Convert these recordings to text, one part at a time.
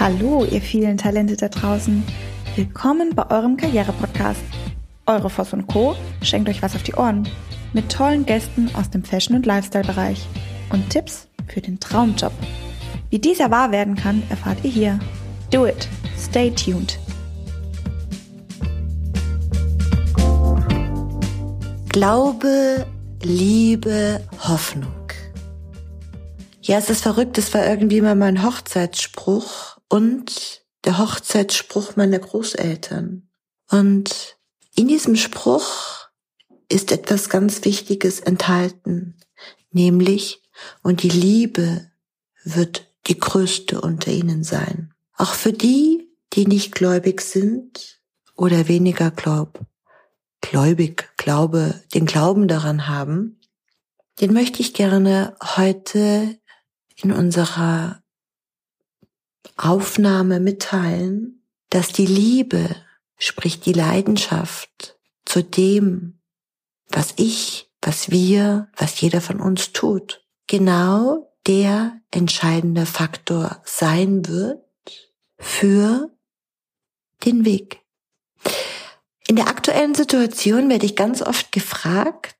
Hallo, ihr vielen Talente da draußen. Willkommen bei eurem Karriere-Podcast. Eure Voss und Co. schenkt euch was auf die Ohren. Mit tollen Gästen aus dem Fashion- und Lifestyle-Bereich. Und Tipps für den Traumjob. Wie dieser wahr werden kann, erfahrt ihr hier. Do it. Stay tuned. Glaube, Liebe, Hoffnung. Ja, es ist verrückt, es war irgendwie mal mein Hochzeitsspruch und der Hochzeitsspruch meiner Großeltern. Und in diesem Spruch ist etwas ganz Wichtiges enthalten, nämlich, und die Liebe wird die größte unter ihnen sein. Auch für die, die nicht gläubig sind oder weniger glaub, gläubig, glaube, den Glauben daran haben, den möchte ich gerne heute in unserer Aufnahme mitteilen, dass die Liebe, sprich die Leidenschaft zu dem, was ich, was wir, was jeder von uns tut, genau der entscheidende Faktor sein wird für den Weg. In der aktuellen Situation werde ich ganz oft gefragt,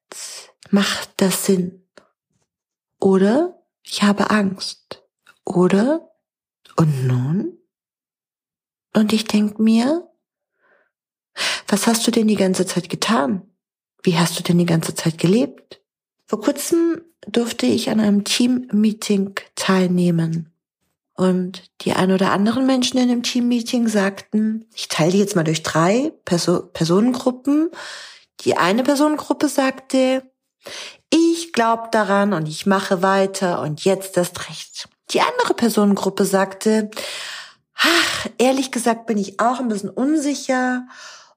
macht das Sinn? Oder ich habe Angst. Oder und nun? Und ich denk mir, was hast du denn die ganze Zeit getan? Wie hast du denn die ganze Zeit gelebt? Vor kurzem durfte ich an einem Team-Meeting teilnehmen. Und die ein oder anderen Menschen in dem Team-Meeting sagten, ich teile die jetzt mal durch drei Perso Personengruppen. Die eine Personengruppe sagte, ich glaube daran und ich mache weiter und jetzt das Recht. Die andere Personengruppe sagte, ach, ehrlich gesagt bin ich auch ein bisschen unsicher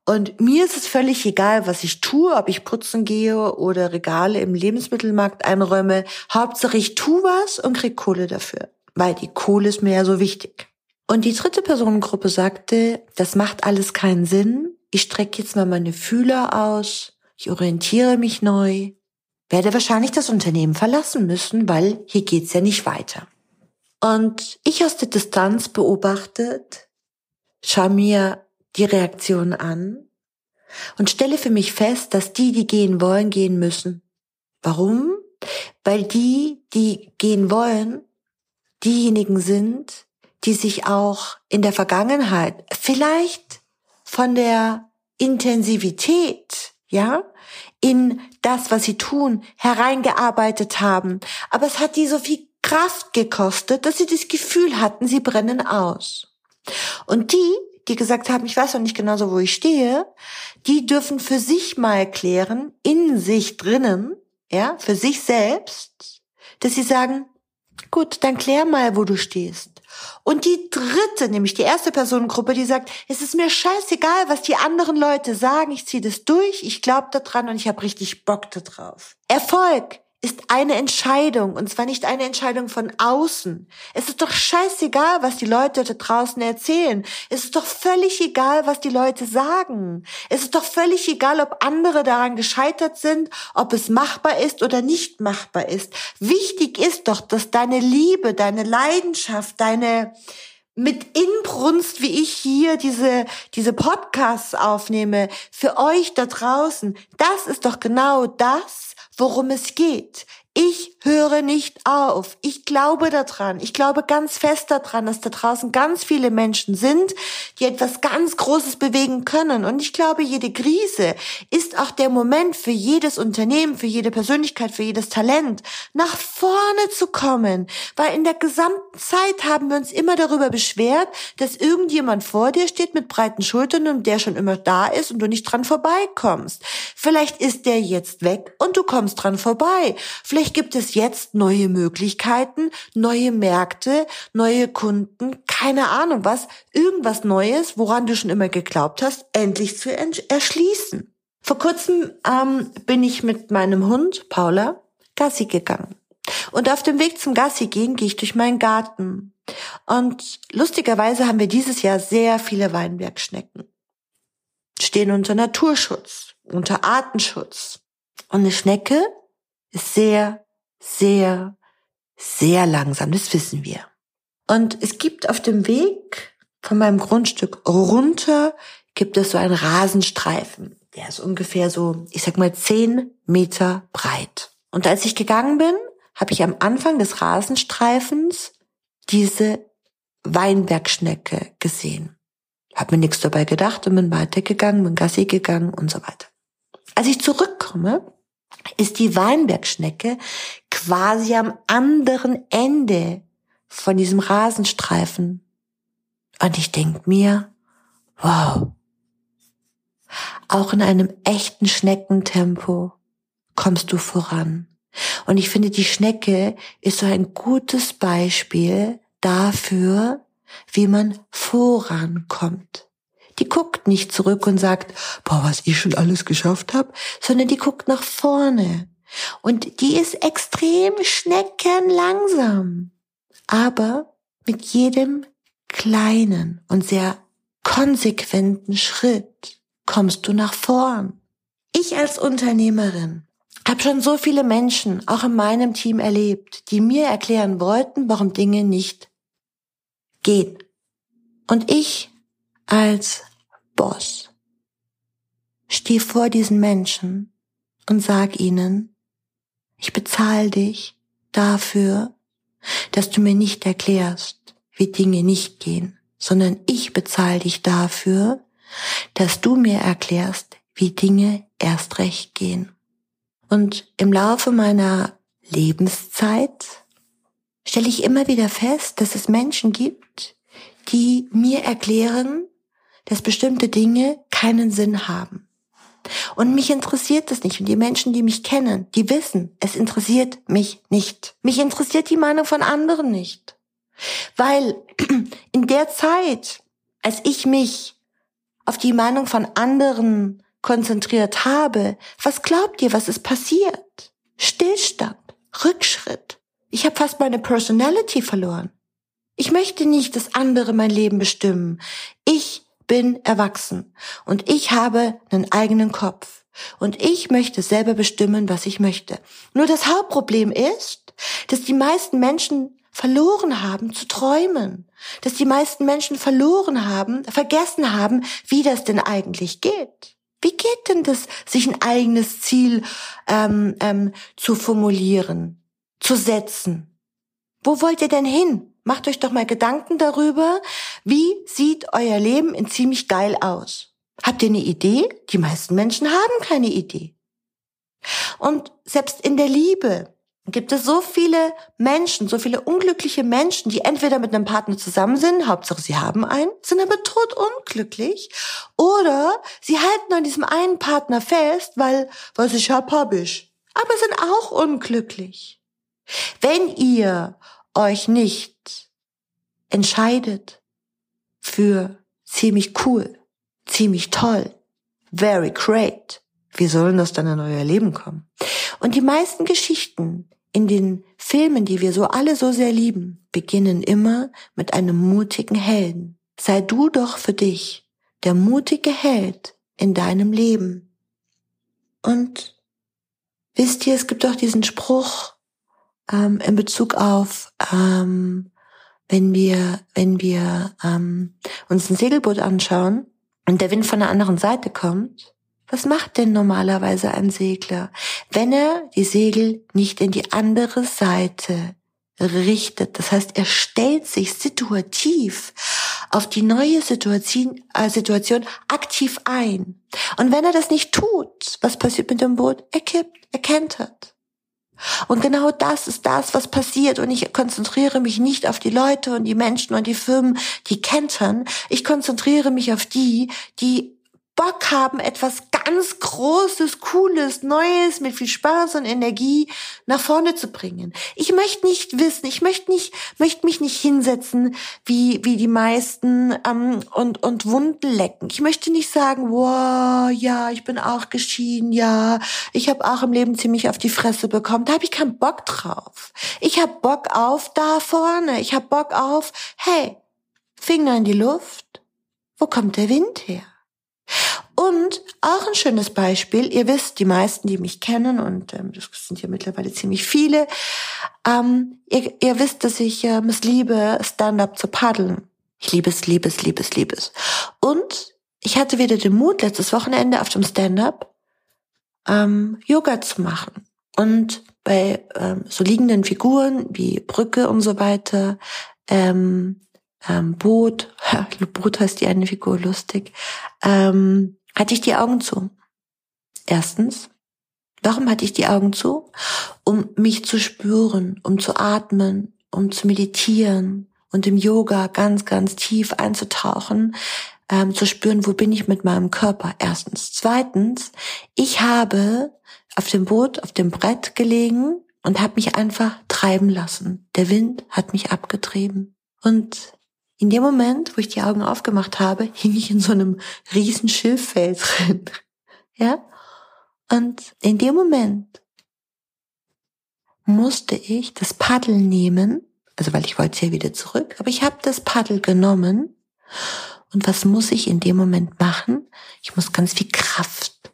und mir ist es völlig egal, was ich tue, ob ich putzen gehe oder Regale im Lebensmittelmarkt einräume. Hauptsache ich tue was und krieg Kohle dafür, weil die Kohle ist mir ja so wichtig. Und die dritte Personengruppe sagte, das macht alles keinen Sinn. Ich strecke jetzt mal meine Fühler aus, ich orientiere mich neu, werde wahrscheinlich das Unternehmen verlassen müssen, weil hier geht's ja nicht weiter. Und ich aus der Distanz beobachtet, schaue mir die Reaktion an und stelle für mich fest, dass die, die gehen wollen, gehen müssen. Warum? Weil die, die gehen wollen, diejenigen sind, die sich auch in der Vergangenheit vielleicht von der Intensivität, ja, in das, was sie tun, hereingearbeitet haben. Aber es hat die so viel Kraft gekostet, dass sie das Gefühl hatten, sie brennen aus. Und die, die gesagt haben, ich weiß noch nicht genau so, wo ich stehe, die dürfen für sich mal klären, in sich drinnen, ja, für sich selbst, dass sie sagen, gut, dann klär mal, wo du stehst. Und die dritte, nämlich die erste Personengruppe, die sagt, es ist mir scheißegal, was die anderen Leute sagen, ich ziehe das durch, ich glaube daran und ich habe richtig Bock darauf. Erfolg ist eine Entscheidung und zwar nicht eine Entscheidung von außen. Es ist doch scheißegal, was die Leute da draußen erzählen. Es ist doch völlig egal, was die Leute sagen. Es ist doch völlig egal, ob andere daran gescheitert sind, ob es machbar ist oder nicht machbar ist. Wichtig ist doch, dass deine Liebe, deine Leidenschaft, deine mit Inbrunst, wie ich hier diese, diese Podcasts aufnehme, für euch da draußen, das ist doch genau das, worum es geht. Ich höre nicht auf. Ich glaube daran. Ich glaube ganz fest daran, dass da draußen ganz viele Menschen sind, die etwas ganz Großes bewegen können. Und ich glaube, jede Krise ist auch der Moment für jedes Unternehmen, für jede Persönlichkeit, für jedes Talent, nach vorne zu kommen. Weil in der gesamten Zeit haben wir uns immer darüber beschwert, dass irgendjemand vor dir steht mit breiten Schultern und der schon immer da ist und du nicht dran vorbeikommst. Vielleicht ist der jetzt weg und du kommst dran vorbei. Vielleicht Vielleicht gibt es jetzt neue Möglichkeiten, neue Märkte, neue Kunden, keine Ahnung was, irgendwas Neues, woran du schon immer geglaubt hast, endlich zu erschließen. Vor kurzem ähm, bin ich mit meinem Hund Paula Gassi gegangen. Und auf dem Weg zum Gassi gehen gehe ich durch meinen Garten. Und lustigerweise haben wir dieses Jahr sehr viele Weinbergschnecken. Stehen unter Naturschutz, unter Artenschutz. Und eine Schnecke sehr, sehr, sehr langsam, das wissen wir. Und es gibt auf dem Weg von meinem Grundstück runter, gibt es so einen Rasenstreifen. Der ist ungefähr so, ich sag mal, zehn Meter breit. Und als ich gegangen bin, habe ich am Anfang des Rasenstreifens diese Weinbergschnecke gesehen. Hab mir nichts dabei gedacht und bin weitergegangen, bin Gassi gegangen und so weiter. Als ich zurückkomme, ist die Weinbergschnecke quasi am anderen Ende von diesem Rasenstreifen. Und ich denk mir, wow, auch in einem echten Schneckentempo kommst du voran. Und ich finde, die Schnecke ist so ein gutes Beispiel dafür, wie man vorankommt. Die guckt nicht zurück und sagt, boah, was ich schon alles geschafft habe, sondern die guckt nach vorne. Und die ist extrem schneckenlangsam. Aber mit jedem kleinen und sehr konsequenten Schritt kommst du nach vorn. Ich als Unternehmerin habe schon so viele Menschen, auch in meinem Team erlebt, die mir erklären wollten, warum Dinge nicht gehen. Und ich als Boss stehe vor diesen Menschen und sag ihnen, ich bezahle dich dafür, dass du mir nicht erklärst, wie Dinge nicht gehen, sondern ich bezahle dich dafür, dass du mir erklärst, wie Dinge erst recht gehen. Und im Laufe meiner Lebenszeit stelle ich immer wieder fest, dass es Menschen gibt, die mir erklären, dass bestimmte Dinge keinen Sinn haben. Und mich interessiert das nicht. Und die Menschen, die mich kennen, die wissen, es interessiert mich nicht. Mich interessiert die Meinung von anderen nicht. Weil in der Zeit, als ich mich auf die Meinung von anderen konzentriert habe, was glaubt ihr, was ist passiert? Stillstand, Rückschritt. Ich habe fast meine Personality verloren. Ich möchte nicht, dass andere mein Leben bestimmen. Ich bin erwachsen und ich habe einen eigenen Kopf. Und ich möchte selber bestimmen, was ich möchte. Nur das Hauptproblem ist, dass die meisten Menschen verloren haben zu träumen. Dass die meisten Menschen verloren haben, vergessen haben, wie das denn eigentlich geht. Wie geht denn das, sich ein eigenes Ziel ähm, ähm, zu formulieren, zu setzen? Wo wollt ihr denn hin? Macht euch doch mal Gedanken darüber, wie sieht euer Leben in ziemlich geil aus? Habt ihr eine Idee? Die meisten Menschen haben keine Idee. Und selbst in der Liebe gibt es so viele Menschen, so viele unglückliche Menschen, die entweder mit einem Partner zusammen sind, Hauptsache sie haben einen, sind aber tot unglücklich, oder sie halten an diesem einen Partner fest, weil, was ich hab, hab ich. Aber sind auch unglücklich. Wenn ihr euch nicht entscheidet für ziemlich cool, ziemlich toll, very great, wie sollen das dann in euer Leben kommen? Und die meisten Geschichten in den Filmen, die wir so alle so sehr lieben, beginnen immer mit einem mutigen Helden. Sei du doch für dich der mutige Held in deinem Leben. Und wisst ihr, es gibt auch diesen Spruch, ähm, in Bezug auf, ähm, wenn wir, wenn wir ähm, uns ein Segelboot anschauen und der Wind von der anderen Seite kommt, was macht denn normalerweise ein Segler, wenn er die Segel nicht in die andere Seite richtet? Das heißt, er stellt sich situativ auf die neue Situation, äh, Situation aktiv ein. Und wenn er das nicht tut, was passiert mit dem Boot? Er kippt, er kentert. Und genau das ist das, was passiert. Und ich konzentriere mich nicht auf die Leute und die Menschen und die Firmen, die kentern. Ich konzentriere mich auf die, die Bock haben, etwas ganz Großes, Cooles, Neues mit viel Spaß und Energie nach vorne zu bringen. Ich möchte nicht wissen, ich möchte nicht, möchte mich nicht hinsetzen wie wie die meisten ähm, und und Wunden lecken. Ich möchte nicht sagen, wow, ja, ich bin auch geschieden, ja, ich habe auch im Leben ziemlich auf die Fresse bekommen. Da habe ich keinen Bock drauf. Ich habe Bock auf da vorne. Ich habe Bock auf, hey, Finger in die Luft. Wo kommt der Wind her? Und auch ein schönes Beispiel, ihr wisst, die meisten, die mich kennen, und ähm, das sind ja mittlerweile ziemlich viele, ähm, ihr, ihr wisst, dass ich ähm, es liebe, Stand-up zu paddeln. Ich liebe es, liebe es, liebe es, liebe es. Und ich hatte wieder den Mut, letztes Wochenende auf dem Stand-up ähm, Yoga zu machen. Und bei ähm, so liegenden Figuren wie Brücke und so weiter, ähm, ähm, Boot, Boot heißt die eine Figur lustig, ähm, hatte ich die Augen zu. Erstens, warum hatte ich die Augen zu? Um mich zu spüren, um zu atmen, um zu meditieren und im Yoga ganz, ganz tief einzutauchen, ähm, zu spüren, wo bin ich mit meinem Körper. Erstens. Zweitens, ich habe auf dem Boot, auf dem Brett gelegen und habe mich einfach treiben lassen. Der Wind hat mich abgetrieben. Und in dem Moment, wo ich die Augen aufgemacht habe, hing ich in so einem riesen Schilffeld drin. Ja? Und in dem Moment musste ich das Paddel nehmen, also weil ich wollte ja wieder zurück, aber ich habe das Paddel genommen. Und was muss ich in dem Moment machen? Ich muss ganz viel Kraft,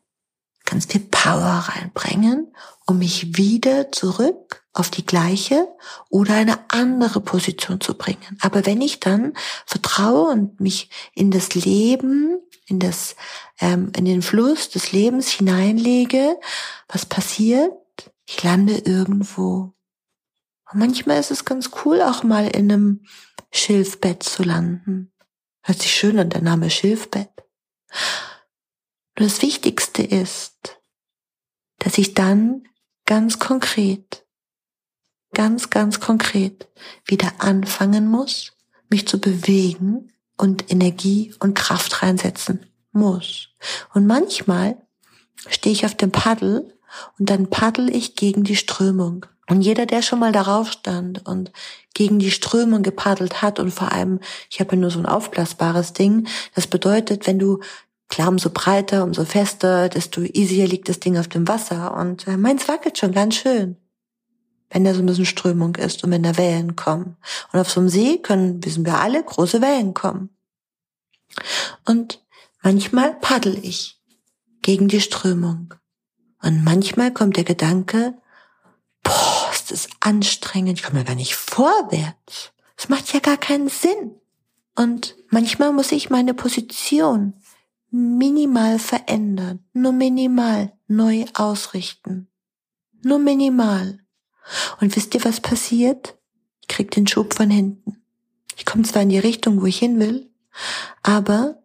ganz viel Power reinbringen, um mich wieder zurück auf die gleiche oder eine andere Position zu bringen. Aber wenn ich dann vertraue und mich in das Leben, in das, ähm, in den Fluss des Lebens hineinlege, was passiert? Ich lande irgendwo. Und manchmal ist es ganz cool, auch mal in einem Schilfbett zu landen. Hört sich schön an der Name Schilfbett. Und das Wichtigste ist, dass ich dann ganz konkret ganz, ganz konkret wieder anfangen muss, mich zu bewegen und Energie und Kraft reinsetzen muss. Und manchmal stehe ich auf dem Paddel und dann paddel ich gegen die Strömung. Und jeder, der schon mal darauf stand und gegen die Strömung gepaddelt hat und vor allem, ich habe ja nur so ein aufblasbares Ding, das bedeutet, wenn du klar, umso breiter, umso fester, desto easier liegt das Ding auf dem Wasser und äh, meins wackelt schon ganz schön wenn da so ein bisschen Strömung ist und wenn da Wellen kommen. Und auf so einem See können, wissen wir alle, große Wellen kommen. Und manchmal paddel ich gegen die Strömung. Und manchmal kommt der Gedanke, boah, ist das anstrengend, ich komme ja gar nicht vorwärts. Das macht ja gar keinen Sinn. Und manchmal muss ich meine Position minimal verändern, nur minimal neu ausrichten. Nur minimal. Und wisst ihr, was passiert? Ich krieg den Schub von hinten. Ich komme zwar in die Richtung, wo ich hin will, aber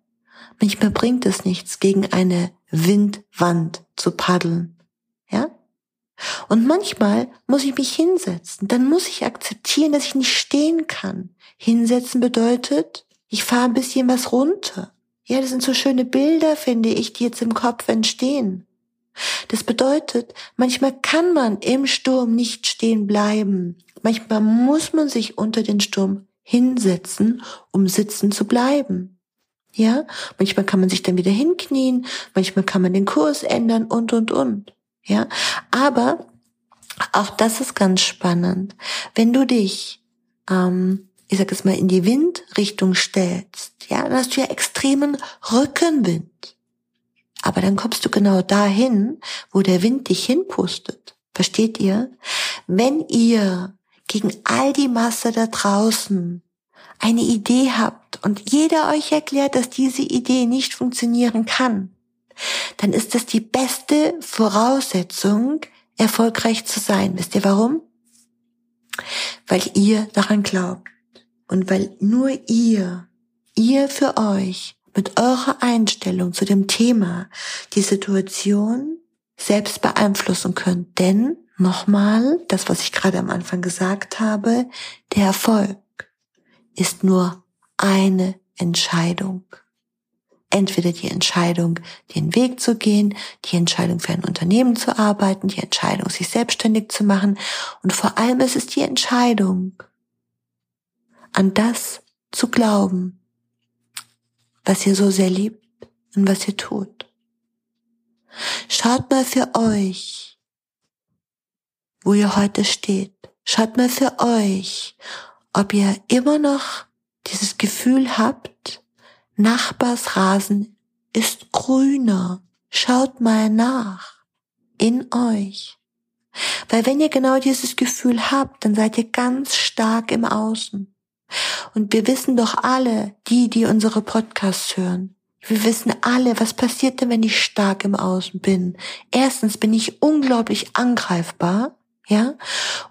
manchmal bringt es nichts, gegen eine Windwand zu paddeln. Ja? Und manchmal muss ich mich hinsetzen. Dann muss ich akzeptieren, dass ich nicht stehen kann. Hinsetzen bedeutet, ich fahre ein bisschen was runter. Ja, das sind so schöne Bilder, finde ich, die jetzt im Kopf entstehen. Das bedeutet, manchmal kann man im Sturm nicht stehen bleiben. Manchmal muss man sich unter den Sturm hinsetzen, um sitzen zu bleiben. Ja, manchmal kann man sich dann wieder hinknien, manchmal kann man den Kurs ändern und, und, und. Ja, aber auch das ist ganz spannend. Wenn du dich, ähm, ich sag es mal, in die Windrichtung stellst, ja, dann hast du ja extremen Rückenwind. Aber dann kommst du genau dahin, wo der Wind dich hinpustet. Versteht ihr? Wenn ihr gegen all die Masse da draußen eine Idee habt und jeder euch erklärt, dass diese Idee nicht funktionieren kann, dann ist das die beste Voraussetzung, erfolgreich zu sein. Wisst ihr warum? Weil ihr daran glaubt und weil nur ihr, ihr für euch mit eurer Einstellung zu dem Thema die Situation selbst beeinflussen könnt. Denn, nochmal, das, was ich gerade am Anfang gesagt habe, der Erfolg ist nur eine Entscheidung. Entweder die Entscheidung, den Weg zu gehen, die Entscheidung für ein Unternehmen zu arbeiten, die Entscheidung, sich selbstständig zu machen und vor allem ist es die Entscheidung, an das zu glauben, was ihr so sehr liebt und was ihr tut. Schaut mal für euch, wo ihr heute steht. Schaut mal für euch, ob ihr immer noch dieses Gefühl habt, Nachbarsrasen ist grüner. Schaut mal nach in euch. Weil wenn ihr genau dieses Gefühl habt, dann seid ihr ganz stark im Außen. Und wir wissen doch alle, die, die unsere Podcasts hören, wir wissen alle, was passiert denn, wenn ich stark im Außen bin. Erstens bin ich unglaublich angreifbar, ja?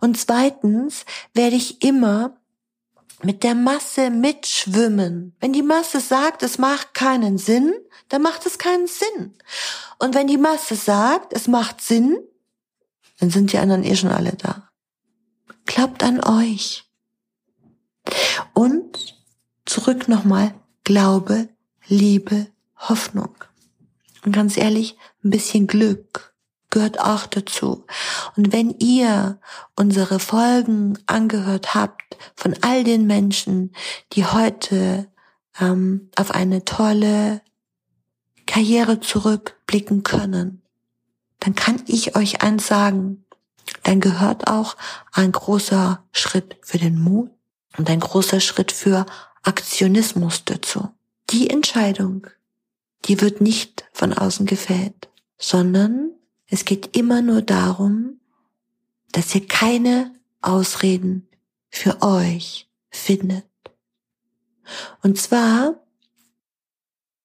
Und zweitens werde ich immer mit der Masse mitschwimmen. Wenn die Masse sagt, es macht keinen Sinn, dann macht es keinen Sinn. Und wenn die Masse sagt, es macht Sinn, dann sind die anderen eh schon alle da. Glaubt an euch. Und zurück nochmal, Glaube, Liebe, Hoffnung. Und ganz ehrlich, ein bisschen Glück gehört auch dazu. Und wenn ihr unsere Folgen angehört habt von all den Menschen, die heute ähm, auf eine tolle Karriere zurückblicken können, dann kann ich euch eins sagen, dann gehört auch ein großer Schritt für den Mut und ein großer Schritt für Aktionismus dazu. Die Entscheidung, die wird nicht von außen gefällt, sondern es geht immer nur darum, dass ihr keine Ausreden für euch findet. Und zwar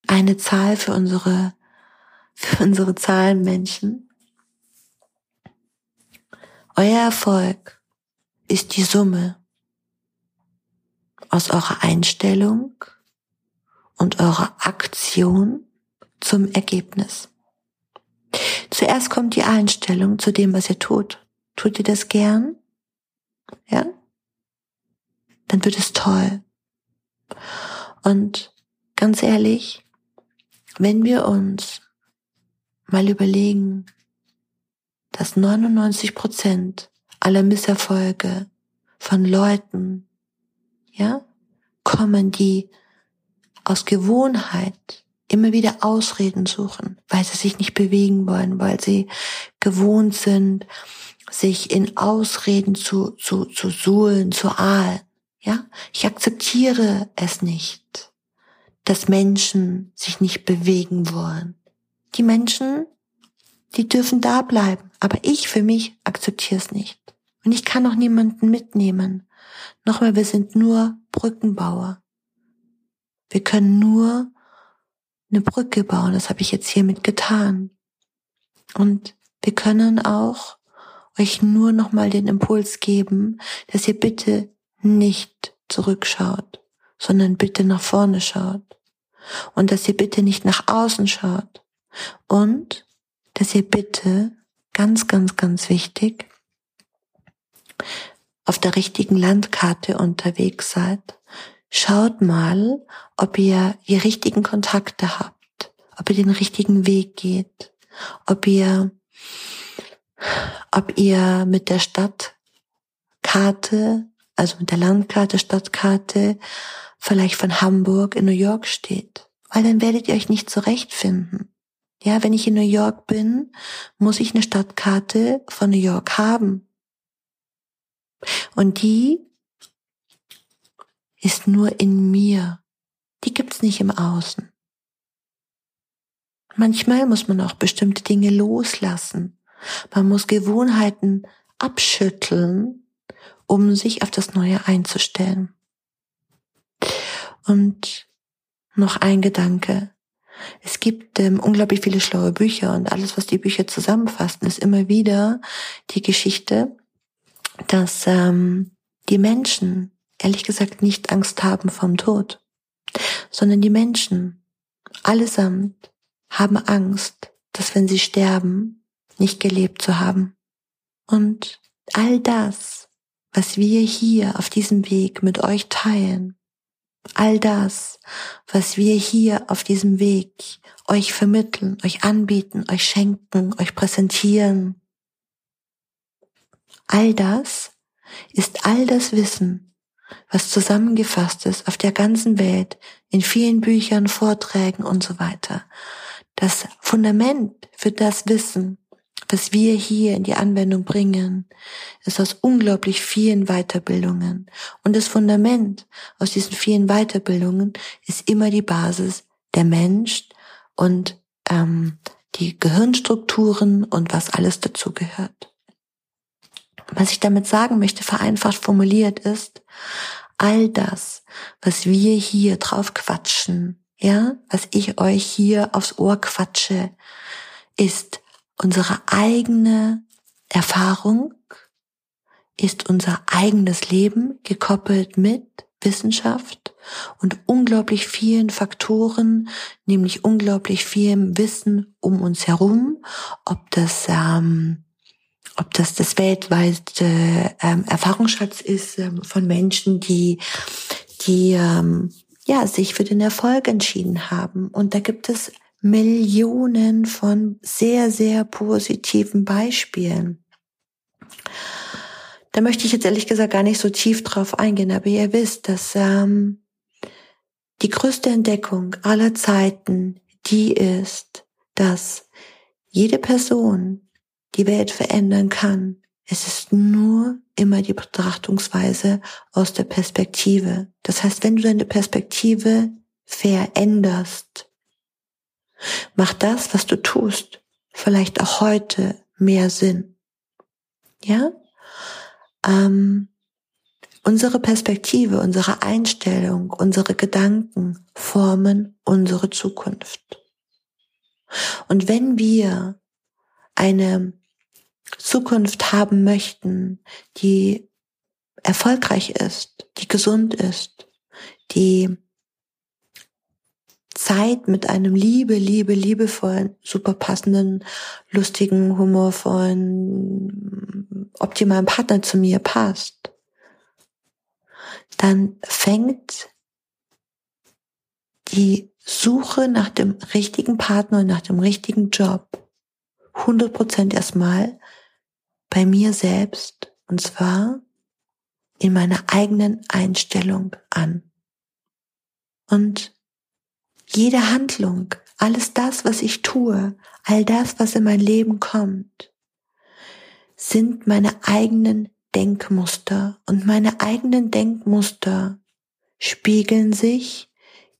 eine Zahl für unsere, für unsere Zahlenmenschen. Euer Erfolg ist die Summe aus eurer Einstellung und eurer Aktion zum Ergebnis. Zuerst kommt die Einstellung zu dem, was ihr tut. Tut ihr das gern? Ja? Dann wird es toll. Und ganz ehrlich, wenn wir uns mal überlegen, dass 99 Prozent aller Misserfolge von Leuten, ja, kommen, die aus Gewohnheit immer wieder Ausreden suchen, weil sie sich nicht bewegen wollen, weil sie gewohnt sind, sich in Ausreden zu, zu, zu suhlen, zu ahlen. Ja, ich akzeptiere es nicht, dass Menschen sich nicht bewegen wollen. Die Menschen, die dürfen da bleiben, aber ich für mich akzeptiere es nicht. Und ich kann auch niemanden mitnehmen. Nochmal, wir sind nur Brückenbauer. Wir können nur eine Brücke bauen. Das habe ich jetzt hiermit getan. Und wir können auch euch nur nochmal den Impuls geben, dass ihr bitte nicht zurückschaut, sondern bitte nach vorne schaut. Und dass ihr bitte nicht nach außen schaut. Und dass ihr bitte, ganz, ganz, ganz wichtig, auf der richtigen Landkarte unterwegs seid Schaut mal, ob ihr die richtigen Kontakte habt, ob ihr den richtigen Weg geht, ob ihr, ob ihr mit der Stadtkarte, also mit der Landkarte, Stadtkarte, vielleicht von Hamburg in New York steht. Weil dann werdet ihr euch nicht zurechtfinden. Ja, wenn ich in New York bin, muss ich eine Stadtkarte von New York haben. Und die ist nur in mir. Die gibt's nicht im Außen. Manchmal muss man auch bestimmte Dinge loslassen. Man muss Gewohnheiten abschütteln, um sich auf das Neue einzustellen. Und noch ein Gedanke. Es gibt ähm, unglaublich viele schlaue Bücher und alles, was die Bücher zusammenfassen, ist immer wieder die Geschichte, dass ähm, die Menschen ehrlich gesagt nicht Angst haben vom Tod, sondern die Menschen allesamt haben Angst, dass wenn sie sterben, nicht gelebt zu haben. Und all das, was wir hier auf diesem Weg mit euch teilen, all das, was wir hier auf diesem Weg euch vermitteln, euch anbieten, euch schenken, euch präsentieren, all das ist all das Wissen, was zusammengefasst ist auf der ganzen Welt, in vielen Büchern, Vorträgen und so weiter. Das Fundament für das Wissen, was wir hier in die Anwendung bringen, ist aus unglaublich vielen Weiterbildungen. Und das Fundament aus diesen vielen Weiterbildungen ist immer die Basis der Mensch und ähm, die Gehirnstrukturen und was alles dazu gehört. Was ich damit sagen möchte, vereinfacht formuliert ist, all das, was wir hier drauf quatschen, ja, was ich euch hier aufs Ohr quatsche, ist unsere eigene Erfahrung, ist unser eigenes Leben gekoppelt mit Wissenschaft und unglaublich vielen Faktoren, nämlich unglaublich vielem Wissen um uns herum, ob das ähm, ob das das weltweite ähm, Erfahrungsschatz ist ähm, von Menschen, die die ähm, ja sich für den Erfolg entschieden haben. Und da gibt es Millionen von sehr sehr positiven Beispielen. Da möchte ich jetzt ehrlich gesagt gar nicht so tief drauf eingehen, aber ihr wisst, dass ähm, die größte Entdeckung aller Zeiten die ist, dass jede Person die Welt verändern kann. Es ist nur immer die Betrachtungsweise aus der Perspektive. Das heißt, wenn du deine Perspektive veränderst, macht das, was du tust, vielleicht auch heute mehr Sinn. Ja? Ähm, unsere Perspektive, unsere Einstellung, unsere Gedanken formen unsere Zukunft. Und wenn wir eine Zukunft haben möchten, die erfolgreich ist, die gesund ist, die Zeit mit einem liebe, liebe, liebevollen, super passenden, lustigen, humorvollen, optimalen Partner zu mir passt, dann fängt die Suche nach dem richtigen Partner und nach dem richtigen Job 100% erstmal bei mir selbst und zwar in meiner eigenen Einstellung an. Und jede Handlung, alles das, was ich tue, all das, was in mein Leben kommt, sind meine eigenen Denkmuster und meine eigenen Denkmuster spiegeln sich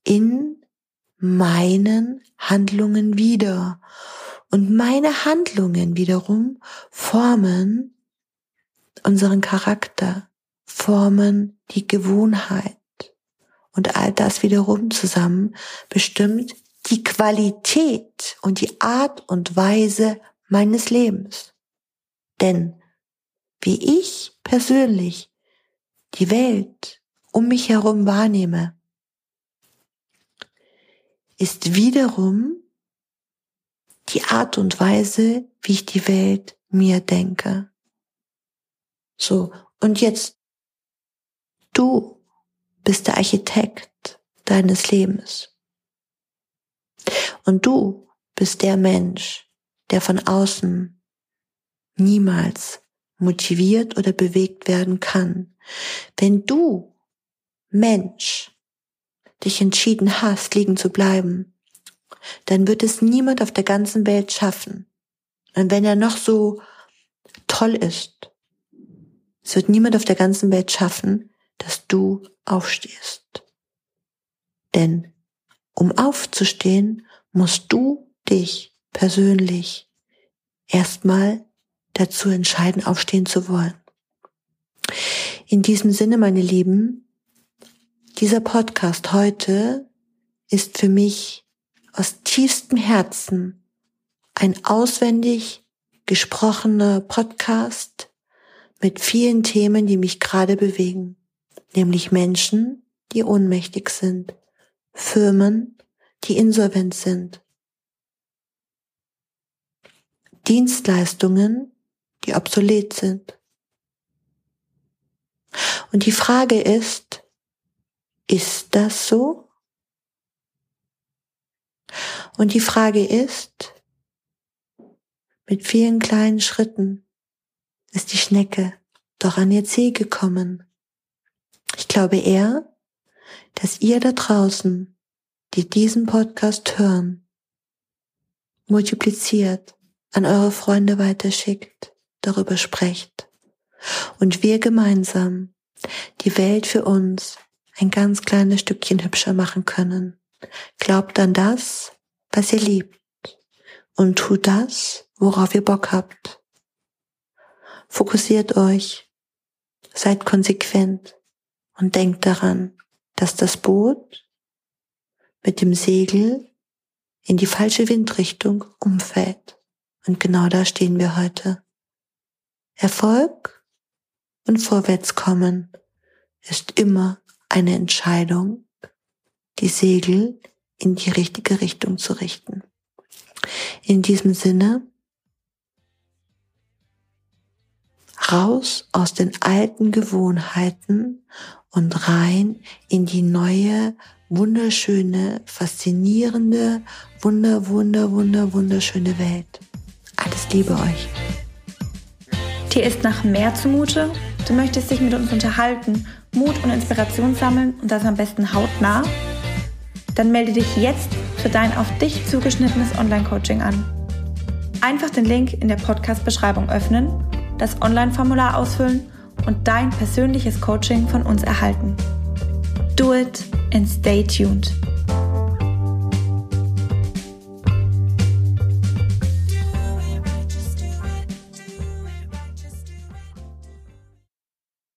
in meinen Handlungen wieder. Und meine Handlungen wiederum formen unseren Charakter, formen die Gewohnheit. Und all das wiederum zusammen bestimmt die Qualität und die Art und Weise meines Lebens. Denn wie ich persönlich die Welt um mich herum wahrnehme, ist wiederum die Art und Weise, wie ich die Welt mir denke. So, und jetzt, du bist der Architekt deines Lebens. Und du bist der Mensch, der von außen niemals motiviert oder bewegt werden kann. Wenn du, Mensch, dich entschieden hast, liegen zu bleiben, dann wird es niemand auf der ganzen Welt schaffen. Und wenn er noch so toll ist, es wird niemand auf der ganzen Welt schaffen, dass du aufstehst. Denn um aufzustehen, musst du dich persönlich erstmal dazu entscheiden, aufstehen zu wollen. In diesem Sinne, meine Lieben, dieser Podcast heute ist für mich aus tiefstem Herzen ein auswendig gesprochener Podcast mit vielen Themen, die mich gerade bewegen, nämlich Menschen, die ohnmächtig sind, Firmen, die insolvent sind, Dienstleistungen, die obsolet sind. Und die Frage ist, ist das so? Und die Frage ist, mit vielen kleinen Schritten ist die Schnecke doch an ihr Ziel gekommen. Ich glaube eher, dass ihr da draußen, die diesen Podcast hören, multipliziert, an eure Freunde weiterschickt, darüber sprecht und wir gemeinsam die Welt für uns ein ganz kleines Stückchen hübscher machen können. Glaubt an das, was ihr liebt und tut das, worauf ihr Bock habt. Fokussiert euch, seid konsequent und denkt daran, dass das Boot mit dem Segel in die falsche Windrichtung umfällt. Und genau da stehen wir heute. Erfolg und Vorwärtskommen ist immer eine Entscheidung, die Segel in die richtige Richtung zu richten. In diesem Sinne, raus aus den alten Gewohnheiten und rein in die neue, wunderschöne, faszinierende, wunder, wunder, wunder, wunderschöne Welt. Alles Liebe euch. Dir ist nach mehr zumute? Du möchtest dich mit uns unterhalten, Mut und Inspiration sammeln und das am besten hautnah? Dann melde dich jetzt für dein auf dich zugeschnittenes Online-Coaching an. Einfach den Link in der Podcast-Beschreibung öffnen, das Online-Formular ausfüllen und dein persönliches Coaching von uns erhalten. Do it and stay tuned.